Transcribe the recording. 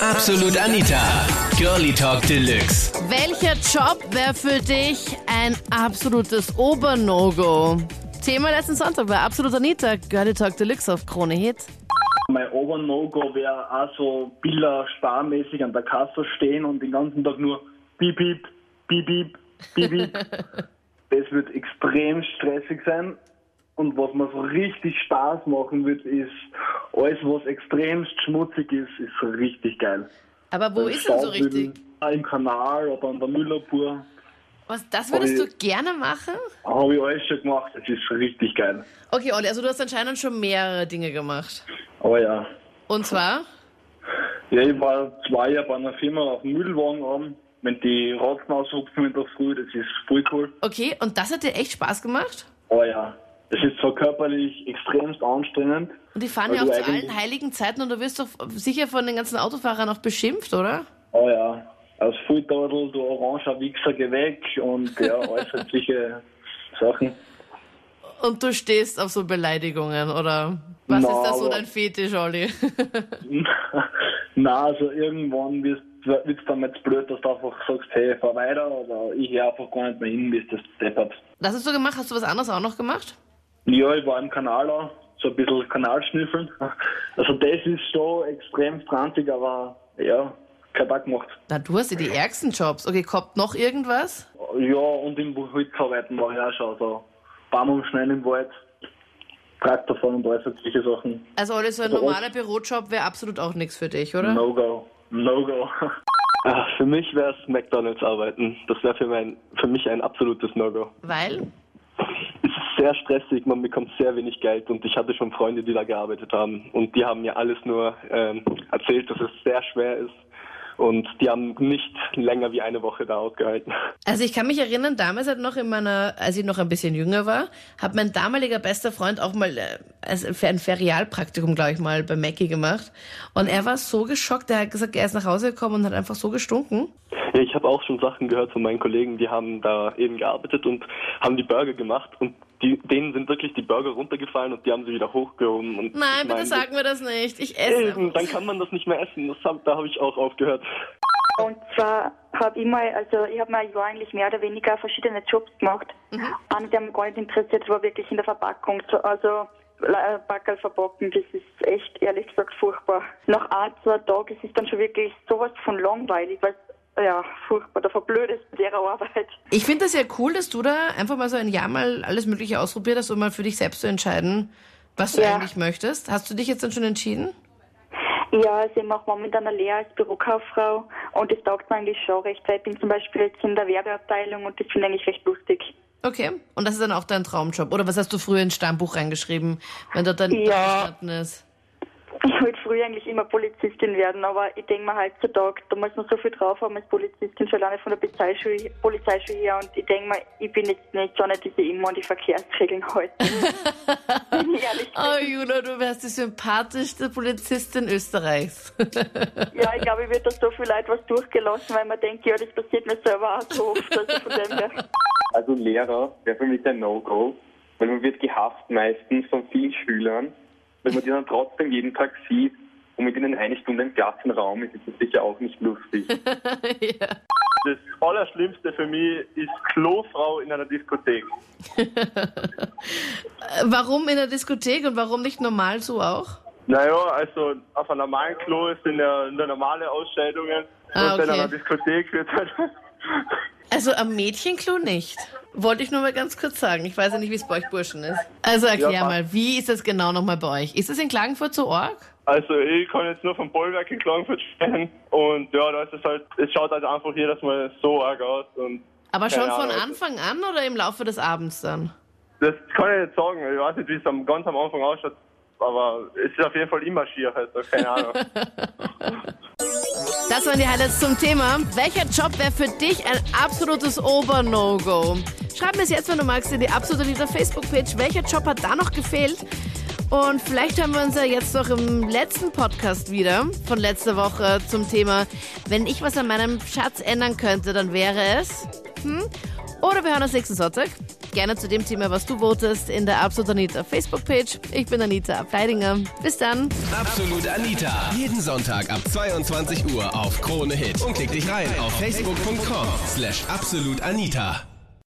Absolut Anita. Girlie Talk Deluxe. Welcher Job wäre für dich ein absolutes Ober-No-Go? Thema letzten Sonntag bei Absolut Anita, Girlie Talk Deluxe auf Krone Hit. Mein Ober-No-Go wäre auch so Bilder sparmäßig an der Kasse stehen und den ganzen Tag nur piep, piep, piep, piep, piep, piep. Das wird extrem stressig sein. Und was mir so richtig Spaß machen wird, ist alles, was extremst schmutzig ist, ist richtig geil. Aber wo ist denn so richtig? Im Kanal oder an der Müllabfuhr. Was, das würdest Aber du gerne machen? Habe ich alles schon gemacht, das ist richtig geil. Okay, Olli, also du hast anscheinend schon mehrere Dinge gemacht. Aber ja. Und zwar? Ja, ich war zwei Jahre bei einer Firma auf dem Müllwagen an. Wenn die Ratzen aushupfen in der Früh, das ist voll cool. Okay, und das hat dir echt Spaß gemacht? Aber ja, das ist so körperlich extremst anstrengend. Und die fahren ja auch zu allen heiligen Zeiten und du wirst doch sicher von den ganzen Autofahrern auch beschimpft, oder? Oh ja, als Fulltadel, du oranger Wichser, geh weg und ja, solche Sachen. Und du stehst auf so Beleidigungen, oder? Was Na, ist da so dein Fetisch, Olli? Na, also irgendwann wird es dann jetzt blöd, dass du einfach sagst, hey, fahr weiter, aber ich gehe einfach gar nicht mehr hin, bis das deppert. Das hast du gemacht? Hast du was anderes auch noch gemacht? Ja, ich war im Kanal auch, so ein bisschen Kanalschnüffeln. Also das ist schon extrem franzig, aber ja, kein Tag gemacht. Na, du hast ja die ärgsten Jobs. Okay, kommt noch irgendwas? Ja, und im Holzarbeiten war ich auch schon, so Baum umschneiden im Wald, Traktor fahren und all solche Sachen. Also, Olli, so ein Also, normaler Bürojob wäre absolut auch nichts für dich, oder? No-go, no-go. Für mich wäre es McDonalds arbeiten. Das wäre für, mein- für mich ein absolutes No-Go. Weil? Sehr stressig, man bekommt sehr wenig Geld und ich hatte schon Freunde, die da gearbeitet haben und die haben mir alles nur ähm, erzählt, dass es sehr schwer ist und die haben nicht länger wie eine Woche da ausgehalten. Also ich kann mich erinnern, damals halt noch in meiner, als ich noch ein bisschen jünger war, hat mein damaliger bester Freund auch mal äh, ein Ferialpraktikum, glaube ich mal, bei Mackie gemacht. Und er war so geschockt, er hat gesagt, er ist nach Hause gekommen und hat einfach so gestunken. Ja, ich habe auch schon Sachen gehört von meinen Kollegen, die haben da eben gearbeitet und haben die Burger gemacht und die, denen sind wirklich die Burger runtergefallen und die haben sie wieder hochgehoben. Und Nein, bitte meine, sag mir das nicht. Ich esse. Eben, dann kann man das nicht mehr essen. Das hab, da habe ich auch aufgehört. Und zwar habe ich mal, also ich habe mal ein Jahr eigentlich mehr oder weniger verschiedene Jobs gemacht. Einer, der mich gar nicht interessiert, war wirklich in der Verpackung. So- Also äh, Backerl verpacken, das ist echt, ehrlich gesagt, furchtbar. Nach ein, zwei Tagen ist es dann schon wirklich sowas von langweilig, weil ja, furchtbar, da verblödest du der Arbeit. Ich finde das ja cool, dass du da einfach mal so ein Jahr mal alles Mögliche ausprobiert hast, um mal für dich selbst zu entscheiden, was du Ja. eigentlich möchtest. Hast du dich jetzt dann schon entschieden? Ja, also ich mache momentan eine Lehre als Bürokauffrau und das taugt mir eigentlich schon recht, weil ich bin zum Beispiel jetzt in der Werbeabteilung und das finde ich eigentlich recht lustig. Okay. Und das ist dann auch dein Traumjob. Oder was hast du früher ins Stammbuch reingeschrieben, wenn dort dein Ja. gestanden ist? Ich wollte früher eigentlich immer Polizistin werden, aber ich denke mir heutzutage, da muss man so viel drauf haben als Polizistin, schon alleine von der Polizeischule, Polizeischule her. Und ich denke mir, ich bin jetzt nicht so eine, die sich immer an die Verkehrsregeln ehrlich Oh, Juna, du wärst die sympathischste Polizistin Österreichs. Ja, ich glaube, ich wird da so viel Leid was durchgelassen, weil man denkt, ja, das passiert mir selber auch so oft. Also von dem her. Also Lehrer wäre für mich ein No-Go, weil man wird gehasst meistens von vielen Schülern. Wenn man die dann trotzdem jeden Tag sieht und mit ihnen eine Stunde im Klassenraum ist, ist das sicher auch nicht lustig. ja. Das Allerschlimmste für mich ist Klofrau in einer Diskothek. Warum in der Diskothek und warum nicht normal so auch? Naja, also auf einem normalen Klo sind ja nur normale Ausscheidungen. Ah, und in okay. einer Diskothek wird halt. Also am Mädchenklo nicht. Wollte ich nur mal ganz kurz sagen. Ich weiß ja nicht, wie es bei euch Burschen ist. Also erklär Ja, mal, wie ist das genau nochmal bei euch? Ist es in Klagenfurt so arg? Also ich kann jetzt nur vom Bollwerk in Klagenfurt sprechen. Und ja, da ist es halt, es schaut halt einfach jedes Mal so arg aus. Und Aber schon von Ahnung. Anfang an oder im Laufe des Abends dann? das kann ich nicht sagen. Ich weiß nicht, wie es am, ganz am Anfang ausschaut. Aber es ist auf jeden Fall immer schier, also keine Ahnung. Das waren die Highlights zum Thema. Welcher Job wäre für dich ein absolutes Ober-No-Go? Schreib mir es jetzt, wenn du magst, in die absolute Lieder Facebook-Page. Welcher Job hat da noch gefehlt? Und vielleicht haben wir uns ja jetzt noch im letzten Podcast wieder von letzter Woche zum Thema, wenn ich was an meinem Schatz ändern könnte, dann wäre es. Hm? Oder wir hören uns nächsten Sonntag. Gerne zu dem Thema, was du votest, in der Absolut Anita Facebook-Page. Ich bin Anita Ableidinger. Bis dann. Absolut Anita. Jeden Sonntag ab 22 Uhr auf Krone Hit. Und klick dich rein auf facebook.com slash absolutanita.